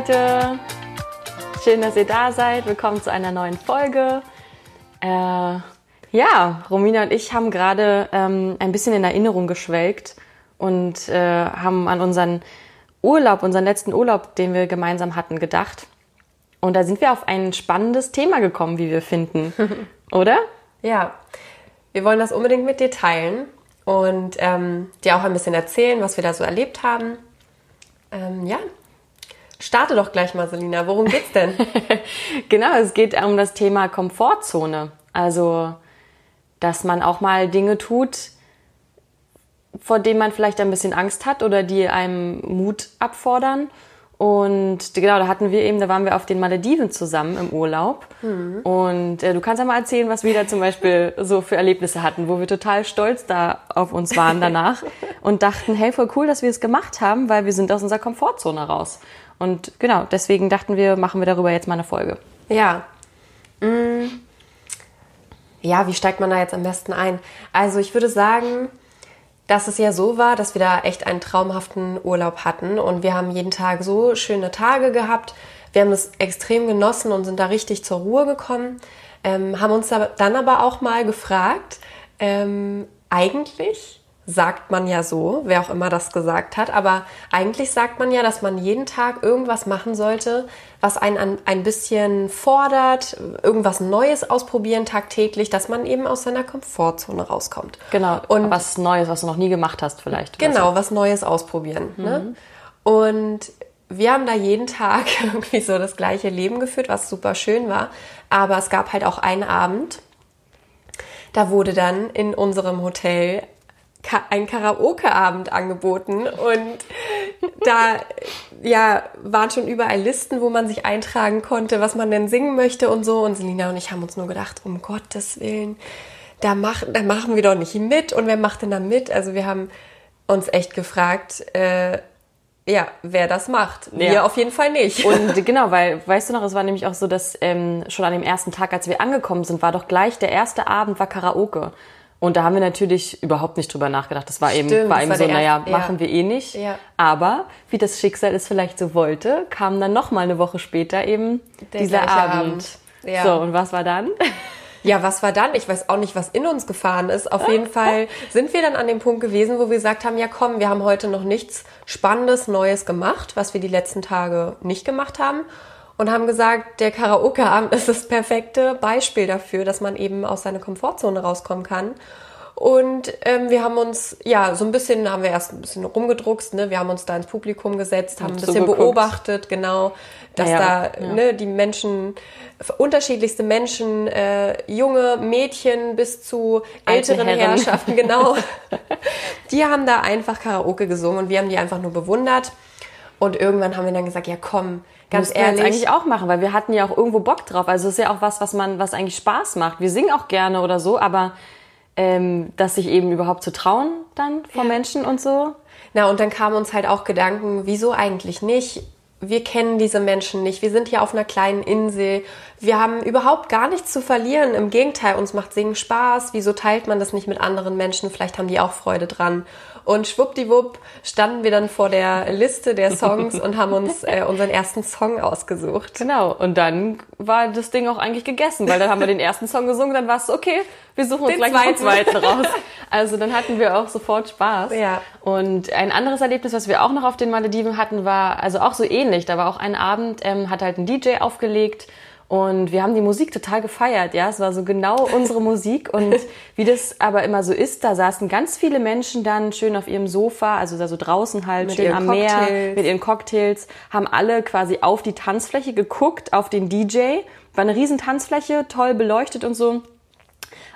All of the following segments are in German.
Leute. Schön, dass ihr da seid. Willkommen zu einer neuen Folge. Äh, ja, Romina und ich haben gerade ähm, ein bisschen in Erinnerung geschwelgt und äh, haben an unseren Urlaub, unseren letzten Urlaub, den wir gemeinsam hatten, gedacht. Und da sind wir auf ein spannendes Thema gekommen, wie wir finden. Oder? Ja, wir wollen das unbedingt mit dir teilen und ähm, dir auch ein bisschen erzählen, was wir da so erlebt haben. Ähm, ja, starte doch gleich mal, Selina. Worum geht's denn? genau, es geht um das Thema Komfortzone. Also, dass man auch mal Dinge tut, vor denen man vielleicht ein bisschen Angst hat oder die einem Mut abfordern und genau, da hatten wir eben, da waren wir auf den Malediven zusammen im Urlaub. Mhm. Und äh, du kannst ja mal erzählen, was wir da zum Beispiel so für Erlebnisse hatten, wo wir total stolz da auf uns waren danach und dachten, hey, voll cool, dass wir es gemacht haben, weil wir sind aus unserer Komfortzone raus. Und genau, deswegen dachten wir, machen wir darüber jetzt mal eine Folge. Ja. Mhm. Ja, wie steigt man da jetzt am besten ein? Also ich würde sagen, dass es ja so war, dass wir da echt einen traumhaften Urlaub hatten und wir haben jeden Tag so schöne Tage gehabt. Wir haben es extrem genossen und sind da richtig zur Ruhe gekommen. Ähm, haben uns dann aber auch mal gefragt, ähm, eigentlich sagt man ja so, wer auch immer das gesagt hat, aber eigentlich sagt man ja, dass man jeden Tag irgendwas machen sollte, was einen ein bisschen fordert, irgendwas Neues ausprobieren tagtäglich, dass man eben aus seiner Komfortzone rauskommt. Genau. Und was Neues, was du noch nie gemacht hast vielleicht. Genau, was Neues ausprobieren. Ne? Mhm. Ne? Und wir haben da jeden Tag irgendwie so das gleiche Leben geführt, was super schön war. Aber es gab halt auch einen Abend, da wurde dann in unserem Hotel ein Karaoke-Abend angeboten und da ja waren schon überall Listen, wo man sich eintragen konnte, was man denn singen möchte und so. Und Selina und ich haben uns nur gedacht, um Gottes Willen, da, mach, da machen wir doch nicht mit. Und wer macht denn da mit? Also wir haben uns echt gefragt, äh, ja, wer das macht. Wir ja. auf jeden Fall nicht. Und genau, weil, weißt du noch, es war nämlich auch so, dass ähm, schon an dem ersten Tag, als wir angekommen sind, war doch gleich der erste Abend war Karaoke. Und da haben wir natürlich überhaupt nicht drüber nachgedacht. Das war Stimmt, eben, war eben war so, naja, ja. machen wir eh nicht. Ja. Aber wie das Schicksal es vielleicht so wollte, kam dann noch mal eine Woche später eben Der dieser Abend. Abend. Ja. So, und was war dann? Ja, was war dann? Ich weiß auch nicht, was in uns gefahren ist. Auf jeden Fall sind wir dann an dem Punkt gewesen, wo wir gesagt haben, ja komm, wir haben heute noch nichts Spannendes, Neues gemacht, was wir die letzten Tage nicht gemacht haben und haben gesagt, der Karaoke-Abend ist das perfekte Beispiel dafür, dass man eben aus seiner Komfortzone rauskommen kann. Und ähm, wir haben uns, ja, so ein bisschen, haben wir erst ein bisschen rumgedruckst, ne? Wir haben uns da ins Publikum gesetzt, haben ein bisschen so beobachtet, genau, dass naja, da ja. ne, die Menschen, unterschiedlichste Menschen, äh, junge Mädchen bis zu älteren Herrschaften, genau, die haben da einfach Karaoke gesungen und wir haben die einfach nur bewundert. Und irgendwann haben wir dann gesagt, ja komm, ganz ehrlich. Eigentlich auch machen, weil wir hatten ja auch irgendwo Bock drauf. Also es ist ja auch was, was man, was eigentlich Spaß macht. Wir singen auch gerne oder so, aber ähm, dass sich eben überhaupt zu trauen dann vor ja. Menschen und so. Na, und dann kamen uns halt auch Gedanken, wieso eigentlich nicht? Wir kennen diese Menschen nicht. Wir sind hier auf einer kleinen Insel. Wir haben überhaupt gar nichts zu verlieren. Im Gegenteil, uns macht Singen Spaß. Wieso teilt man das nicht mit anderen Menschen? Vielleicht haben die auch Freude dran. Und schwuppdiwupp standen wir dann vor der Liste der Songs und haben uns äh, unseren ersten Song ausgesucht. Genau. Und dann war das Ding auch eigentlich gegessen, weil dann haben wir den ersten Song gesungen, dann war es okay, wir suchen uns den gleich zweiten. zweiten raus. Also dann hatten wir auch sofort Spaß. Ja. Und ein anderes Erlebnis, was wir auch noch auf den Malediven hatten, war also auch so ähnlich. Da war auch ein Abend, ähm, hat halt ein DJ aufgelegt und wir haben die Musik total gefeiert, ja. Es war so genau unsere Musik. Und wie das aber immer so ist, da saßen ganz viele Menschen dann schön auf ihrem Sofa, also da so draußen halt, mit schön am Cocktails. Meer, mit ihren Cocktails, haben alle quasi auf die Tanzfläche geguckt, auf den DJ. War eine riesen Tanzfläche, toll beleuchtet und so.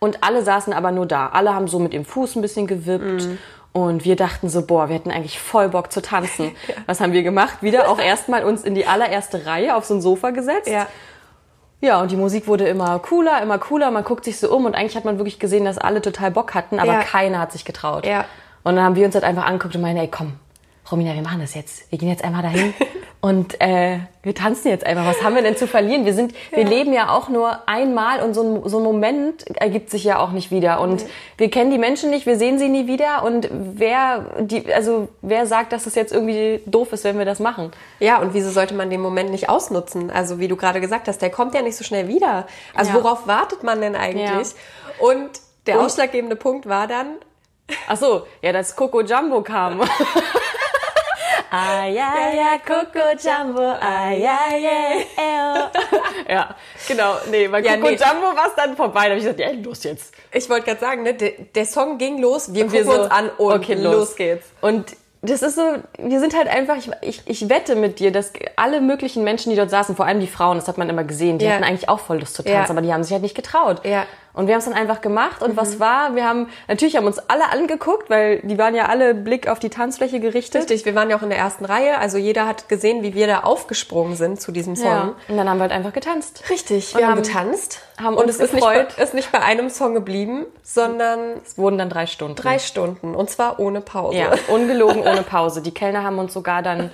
Und alle saßen aber nur da. Alle haben so mit dem Fuß ein bisschen gewippt. Mm. Und wir dachten so, boah, wir hätten eigentlich voll Bock zu tanzen. ja. Was haben wir gemacht? Wieder auch erstmal uns in die allererste Reihe auf so ein Sofa gesetzt. Ja ja, und die Musik wurde immer cooler, immer cooler. Man guckt sich so um und eigentlich hat man wirklich gesehen, dass alle total Bock hatten, aber ja. keiner hat sich getraut. Ja. Und dann haben wir uns halt einfach angeguckt und meinen, ey, komm, Romina, wir machen das jetzt. Wir gehen jetzt einmal dahin Und äh, wir tanzen jetzt einfach. Was haben wir denn zu verlieren? Wir sind, ja. wir leben ja auch nur einmal und so ein, so ein Moment ergibt sich ja auch nicht wieder. Und mhm. wir kennen die Menschen nicht, wir sehen sie nie wieder. Und wer die, also wer sagt, dass es jetzt irgendwie doof ist, wenn wir das machen? Ja, und wieso sollte man den Moment nicht ausnutzen? Also wie du gerade gesagt hast, der kommt ja nicht so schnell wieder. Also ja. worauf wartet man denn eigentlich? Ja. Und der und, ausschlaggebende Punkt war dann. Ach so, ja, dass Coco Jumbo kam. Ja, Coco Jumbo, ah, ja, ja, Ja, genau. Nee, bei ja, Coco nee. Jumbo war es dann vorbei. Da habe ich gesagt, ja, los jetzt. Ich wollte gerade sagen, ne, der, der, Song ging los, wir und gucken wir so, uns an und okay, los. los geht's. Und das ist so, wir sind halt einfach, ich, ich, ich wette mit dir, dass alle möglichen Menschen, die dort saßen, vor allem die Frauen, das hat man immer gesehen, die ja. hatten eigentlich auch voll Lust zu tanzen, ja. aber die haben sich halt nicht getraut. Ja. Und wir haben es dann einfach gemacht. Und mhm. was war? Wir haben, natürlich haben uns alle angeguckt, weil die waren ja alle Blick auf die Tanzfläche gerichtet. Richtig, wir waren ja auch in der ersten Reihe. Also jeder hat gesehen, wie wir da aufgesprungen sind zu diesem Song. Ja. Und dann haben wir halt einfach getanzt. Richtig, wir haben, haben getanzt. Haben und es ist nicht, bei, ist nicht bei einem Song geblieben, sondern... Es wurden dann drei Stunden. Drei Stunden. Und zwar ohne Pause. Ja, ungelogen ohne Pause. Die Kellner haben uns sogar dann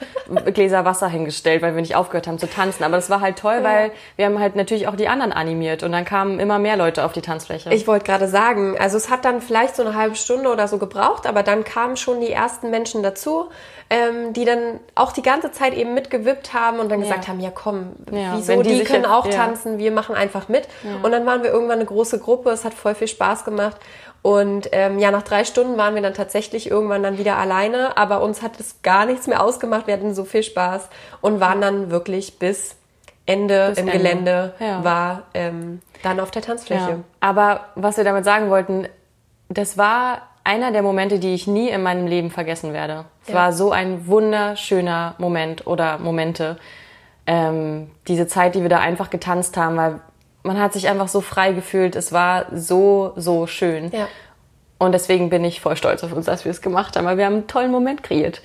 Gläser Wasser hingestellt, weil wir nicht aufgehört haben zu tanzen. Aber das war halt toll, ja. weil wir haben halt natürlich auch die anderen animiert. Und dann kamen immer mehr Leute auf die Tanzfläche. Tanzfläche. Ich wollte gerade sagen, also es hat dann vielleicht so eine halbe Stunde oder so gebraucht, aber dann kamen schon die ersten Menschen dazu, ähm, die dann auch die ganze Zeit eben mitgewippt haben und dann ja. gesagt haben, ja komm, ja, wieso, die, die können auch tanzen, wir machen einfach mit. Und dann waren wir irgendwann eine große Gruppe, es hat voll viel Spaß gemacht. Und ähm, ja, nach drei Stunden waren wir dann tatsächlich irgendwann dann wieder alleine, aber uns hat es gar nichts mehr ausgemacht. Wir hatten so viel Spaß und waren dann wirklich bis Ende Bis im Ende. Gelände ja. war ähm, dann auf der Tanzfläche. Ja. Aber was wir damit sagen wollten, das war einer der Momente, die ich nie in meinem Leben vergessen werde. Es ja. war so ein wunderschöner Moment oder Momente. Ähm, diese Zeit, die wir da einfach getanzt haben, weil man hat sich einfach so frei gefühlt. Es war so, so schön. Ja. Und deswegen bin ich voll stolz auf uns, dass wir es gemacht haben, weil wir haben einen tollen Moment kreiert.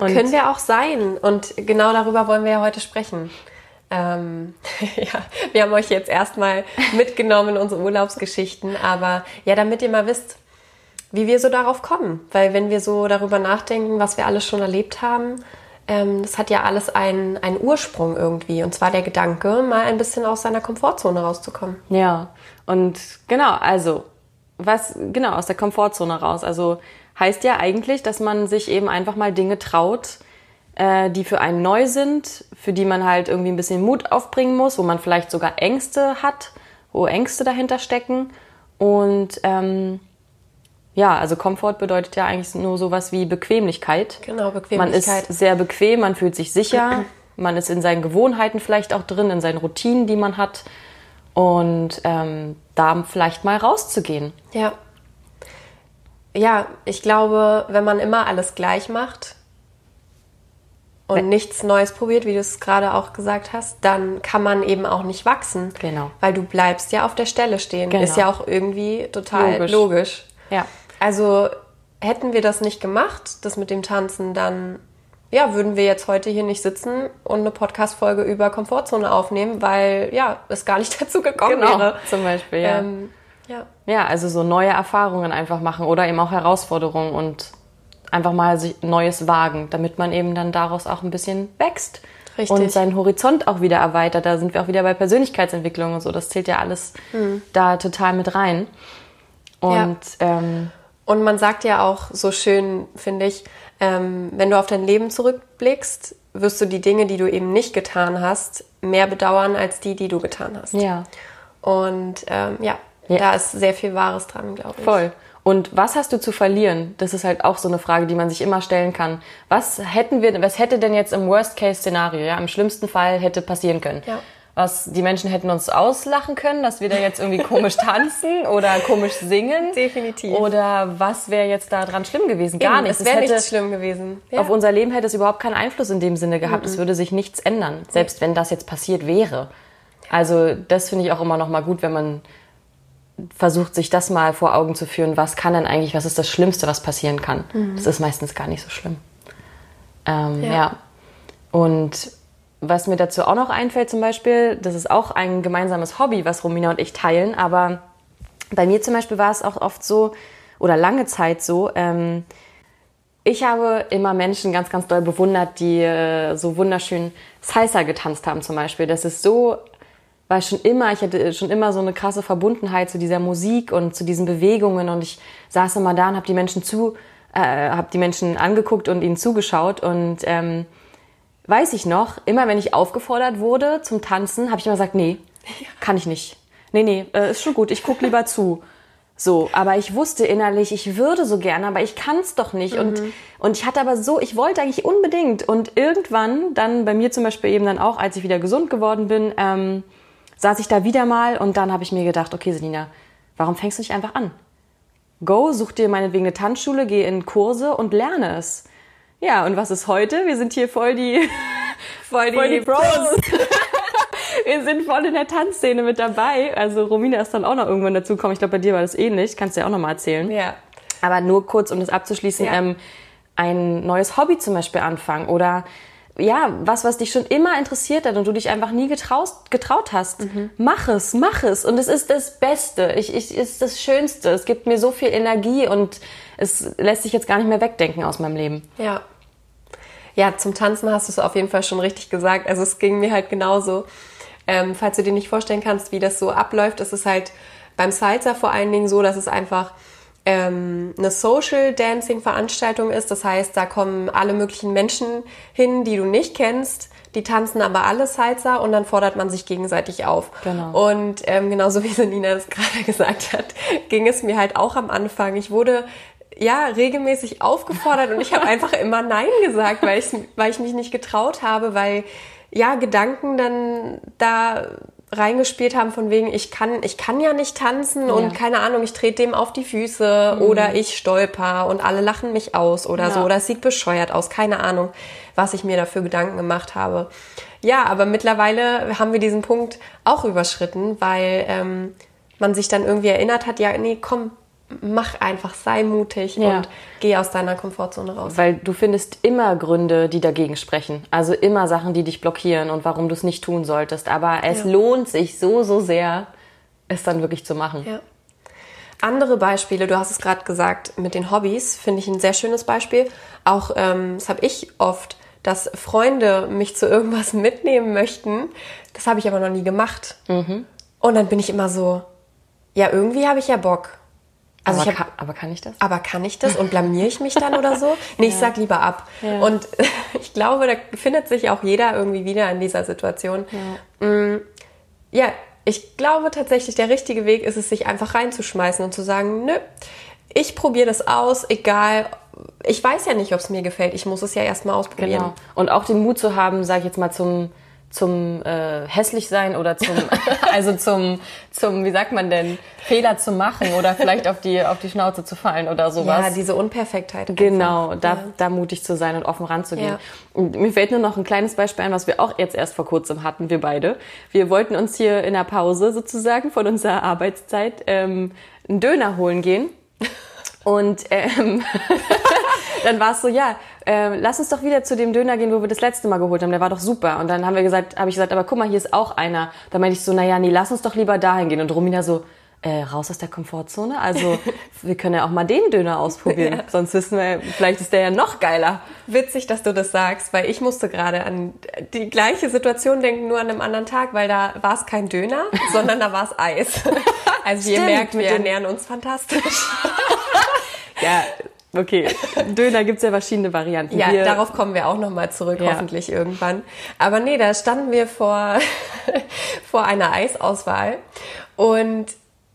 Und Können wir auch sein. Und genau darüber wollen wir ja heute sprechen. Ähm, ja, wir haben euch jetzt erstmal mitgenommen in unsere Urlaubsgeschichten, aber ja, damit ihr mal wisst, wie wir so darauf kommen. Weil wenn wir so darüber nachdenken, was wir alles schon erlebt haben, ähm, das hat ja alles einen, einen Ursprung irgendwie. Und zwar der Gedanke, mal ein bisschen aus seiner Komfortzone rauszukommen. Ja, und genau, also was, genau, aus der Komfortzone raus. Also heißt ja eigentlich, dass man sich eben einfach mal Dinge traut, äh, die für einen neu sind, für die man halt irgendwie ein bisschen Mut aufbringen muss, wo man vielleicht sogar Ängste hat, wo Ängste dahinter stecken. Und ähm, ja, also Komfort bedeutet ja eigentlich nur sowas wie Bequemlichkeit. Genau, Bequemlichkeit. Man ist sehr bequem, man fühlt sich sicher, man ist in seinen Gewohnheiten vielleicht auch drin, in seinen Routinen, die man hat. Und ähm, da vielleicht mal rauszugehen. Ja. Ja, ich glaube, wenn man immer alles gleich macht, und nichts Neues probiert, wie du es gerade auch gesagt hast, dann kann man eben auch nicht wachsen. Genau. Weil du bleibst ja auf der Stelle stehen. Genau. Ist ja auch irgendwie total logisch. logisch. Ja. Also hätten wir das nicht gemacht, das mit dem Tanzen, dann ja, würden wir jetzt heute hier nicht sitzen und eine Podcast-Folge über Komfortzone aufnehmen, weil ja, es gar nicht dazu gekommen genau, wäre. Zum Beispiel, ja. Ähm, ja. Ja, also so neue Erfahrungen einfach machen oder eben auch Herausforderungen und einfach mal sich Neues wagen, damit man eben dann daraus auch ein bisschen wächst. Richtig. Und seinen Horizont auch wieder erweitert. Da sind wir auch wieder bei Persönlichkeitsentwicklung und so. Das zählt ja alles mhm. da total mit rein. Und, ja. ähm, und man sagt ja auch so schön, finde ich, ähm, wenn du auf dein Leben zurückblickst, wirst du die Dinge, die du eben nicht getan hast, mehr bedauern als die, die du getan hast. Ja. Und ähm, ja, ja, da ist sehr viel Wahres dran, glaube ich. Voll. Und was hast du zu verlieren? Das ist halt auch so eine Frage, die man sich immer stellen kann. Was hätten wir, was hätte denn jetzt im Worst-Case-Szenario, ja, im schlimmsten Fall hätte passieren können? Ja. Was, die Menschen hätten uns auslachen können, dass wir da jetzt irgendwie komisch tanzen oder komisch singen. Definitiv. Oder was wäre jetzt da dran schlimm gewesen? Gar nichts. Es wäre nicht schlimm gewesen. Ja. Auf unser Leben hätte es überhaupt keinen Einfluss in dem Sinne gehabt. Mhm. Es würde sich nichts ändern, selbst wenn das jetzt passiert wäre. Also das finde ich auch immer noch mal gut, wenn man versucht, sich das mal vor Augen zu führen, was kann denn eigentlich, was ist das Schlimmste, was passieren kann. Mhm. Das ist meistens gar nicht so schlimm. Ähm, ja. ja. Und was mir dazu auch noch einfällt zum Beispiel, das ist auch ein gemeinsames Hobby, was Romina und ich teilen, aber bei mir zum Beispiel war es auch oft so, oder lange Zeit so, ähm, ich habe immer Menschen ganz, ganz doll bewundert, die äh, so wunderschön Salsa getanzt haben zum Beispiel. Das ist so, weil schon immer, ich hatte schon immer so eine krasse Verbundenheit zu dieser Musik und zu diesen Bewegungen und ich saß immer da und habe die Menschen zu, äh, habe die Menschen angeguckt und ihnen zugeschaut und ähm, weiß ich noch, immer wenn ich aufgefordert wurde zum Tanzen, habe ich immer gesagt, nee, kann ich nicht. Nee, nee, äh, ist schon gut, ich guck lieber zu. So, aber ich wusste innerlich, ich würde so gerne, aber ich kann es doch nicht. Mhm. Und, und ich hatte aber so, ich wollte eigentlich unbedingt. Und irgendwann, dann bei mir zum Beispiel eben dann auch, als ich wieder gesund geworden bin, ähm, saß ich da wieder mal und dann habe ich mir gedacht, okay, Selina, warum fängst du nicht einfach an? Go, such dir meinetwegen eine Tanzschule, geh in Kurse und lerne es. Ja, und was ist heute? Wir sind hier voll die, voll die, voll die Pros. wir sind voll in der Tanzszene mit dabei. Also Romina ist dann auch noch irgendwann dazu gekommen. Ich glaube, bei dir war das ähnlich. Kannst du ja auch noch mal erzählen. Ja. Aber nur kurz, um das abzuschließen, ja. ähm, ein neues Hobby zum Beispiel anfangen oder ja, was, was dich schon immer interessiert hat und du dich einfach nie getraust, getraut hast. Mhm. Mach es, mach es. Und es ist das Beste. Ich, ich, ist das Schönste. Es gibt mir so viel Energie und es lässt sich jetzt gar nicht mehr wegdenken aus meinem Leben. Ja. Ja, zum Tanzen hast du es auf jeden Fall schon richtig gesagt. Also es ging mir halt genauso. Ähm, falls du dir nicht vorstellen kannst, wie das so abläuft, ist es halt beim Salsa vor allen Dingen so, dass es einfach ähm, eine Social Dancing Veranstaltung ist. Das heißt, da kommen alle möglichen Menschen hin, die du nicht kennst. Die tanzen aber alle Salsa und dann fordert man sich gegenseitig auf. Genau. Und ähm, genauso wie Selina es gerade gesagt hat, ging es mir halt auch am Anfang. Ich wurde ja regelmäßig aufgefordert und ich habe einfach immer Nein gesagt, weil ich, weil ich mich nicht getraut habe, weil ja, Gedanken dann da reingespielt haben von wegen, ich kann, ich kann ja nicht tanzen ja. und keine Ahnung, ich trete dem auf die Füße mhm. oder ich stolper und alle lachen mich aus oder ja. so oder es sieht bescheuert aus, keine Ahnung, was ich mir dafür Gedanken gemacht habe. Ja, aber mittlerweile haben wir diesen Punkt auch überschritten, weil ähm, man sich dann irgendwie erinnert hat, ja, nee, komm, mach einfach, sei mutig ja. und geh aus deiner Komfortzone raus. Weil du findest immer Gründe, die dagegen sprechen. Also immer Sachen, die dich blockieren und warum du es nicht tun solltest. Aber es ja. lohnt sich so, so sehr, es dann wirklich zu machen. Ja. Andere Beispiele, du hast es gerade gesagt, mit den Hobbys, finde ich ein sehr schönes Beispiel. Auch, ähm, das habe ich oft, dass Freunde mich zu irgendwas mitnehmen möchten. Das habe ich aber noch nie gemacht. Mhm. Und dann bin ich immer so, ja, irgendwie habe ich ja Bock. Also aber, hab, kann, aber kann ich das? Aber kann ich das und blamier ich mich dann oder so? Nee, ja. ich sag lieber ab. Ja. Und ich glaube, da findet sich auch jeder irgendwie wieder in dieser Situation. Ja. Mm, ja, ich glaube tatsächlich, der richtige Weg ist es, sich einfach reinzuschmeißen und zu sagen, nö, ich probiere das aus, egal. Ich weiß ja nicht, ob es mir gefällt. Ich muss es ja erstmal ausprobieren. Genau. Und auch den Mut zu haben, sage ich jetzt mal, zum zum äh, hässlich sein oder zum also zum zum wie sagt man denn Fehler zu machen oder vielleicht auf die auf die Schnauze zu fallen oder sowas. Ja, diese Unperfektheit. Genau, da, ja. da mutig zu sein und offen ranzugehen. Ja. Und mir fällt nur noch ein kleines Beispiel ein, was wir auch jetzt erst vor kurzem hatten, wir beide. Wir wollten uns hier in der Pause sozusagen von unserer Arbeitszeit ähm, einen Döner holen gehen. Und ähm, dann war es so, ja, äh, lass uns doch wieder zu dem Döner gehen, wo wir das letzte Mal geholt haben. Der war doch super. Und dann haben wir gesagt, habe ich gesagt, aber guck mal, hier ist auch einer. Da meinte ich so, naja, nee, lass uns doch lieber dahin gehen. Und Romina so, äh, raus aus der Komfortzone. Also wir können ja auch mal den Döner ausprobieren. Ja. Sonst wissen wir, vielleicht ist der ja noch geiler. Witzig, dass du das sagst, weil ich musste gerade an die gleiche Situation denken, nur an einem anderen Tag, weil da war es kein Döner, sondern da war es Eis. Also Stimmt, ihr merkt, wir ernähren uns fantastisch. ja, Okay, Döner gibt's ja verschiedene Varianten. Ja, wir darauf kommen wir auch nochmal zurück, ja. hoffentlich irgendwann. Aber nee, da standen wir vor, vor einer Eisauswahl und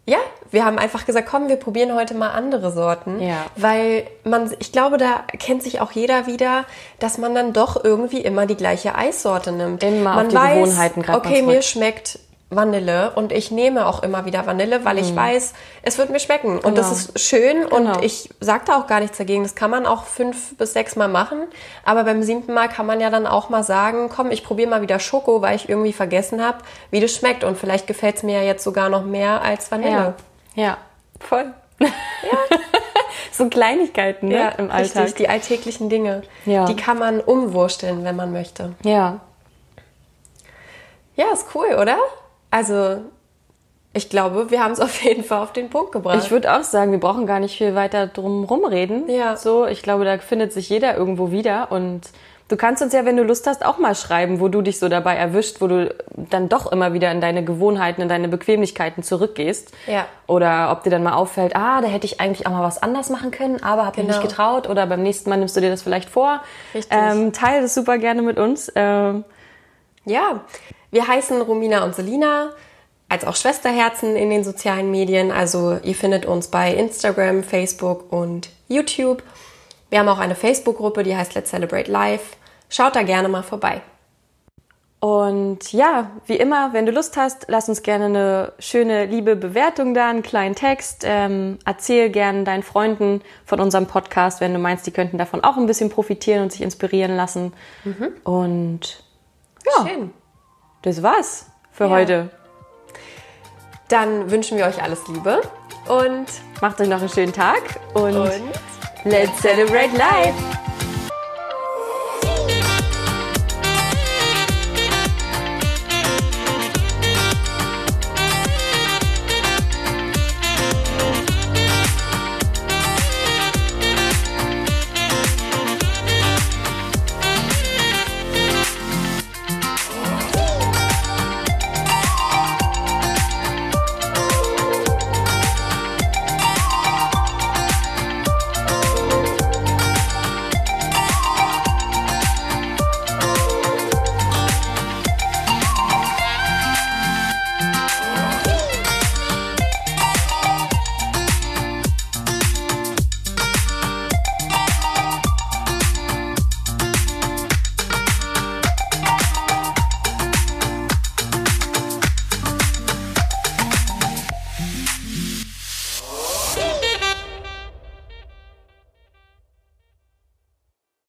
ja, wir haben einfach gesagt, komm, wir probieren heute mal andere Sorten. Ja. Weil man, ich glaube, da kennt sich auch jeder wieder, dass man dann doch irgendwie immer die gleiche Eissorte nimmt. Immer man auf die weiß, Gewohnheiten Okay, mir schmeckt Vanille und ich nehme auch immer wieder Vanille, weil mhm. ich weiß, es wird mir schmecken genau. und das genau. ist schön genau. und ich sage da auch gar nichts dagegen. Das kann man auch fünf bis sechs Mal machen, aber beim siebten Mal kann man ja dann auch mal sagen, komm, ich probiere mal wieder Schoko, weil ich irgendwie vergessen habe, wie das schmeckt und vielleicht gefällt es mir ja jetzt sogar noch mehr als Vanille. Ja, ja. voll. Ja. so Kleinigkeiten ne, ja, im Alltag. Richtig, die alltäglichen Dinge. Ja. Die kann man umwursteln, wenn man möchte. Ja. Ja, ist cool, oder? Also ich glaube, wir haben es auf jeden Fall auf den Punkt gebracht. Ich würde auch sagen, wir brauchen gar nicht viel weiter drum rumreden. Ja. So, ich glaube, da findet sich jeder irgendwo wieder und Du kannst uns ja, wenn du Lust hast, auch mal schreiben, wo du dich so dabei erwischt, wo du dann doch immer wieder in deine Gewohnheiten, in deine Bequemlichkeiten zurückgehst. Ja. Oder ob dir dann mal auffällt, ah, da hätte ich eigentlich auch mal was anders machen können, aber habe genau. mich nicht getraut. Oder beim nächsten Mal nimmst du dir das vielleicht vor. Richtig. Ähm, teile das super gerne mit uns. Ähm, ja, wir heißen Romina und Selina als auch Schwesterherzen in den sozialen Medien. Also ihr findet uns bei Instagram, Facebook und YouTube. Wir haben auch eine Facebook-Gruppe, die heißt Let's Celebrate Life. Schaut da gerne mal vorbei. Und ja, wie immer, wenn du Lust hast, lass uns gerne eine schöne, liebe Bewertung da, einen kleinen Text. Ähm, erzähl gerne deinen Freunden von unserem Podcast, wenn du meinst, die könnten davon auch ein bisschen profitieren und sich inspirieren lassen. Mhm. Und ja, Schön. das war's für ja. heute. Dann wünschen wir euch alles Liebe und macht euch noch einen schönen Tag und, und Let's celebrate life!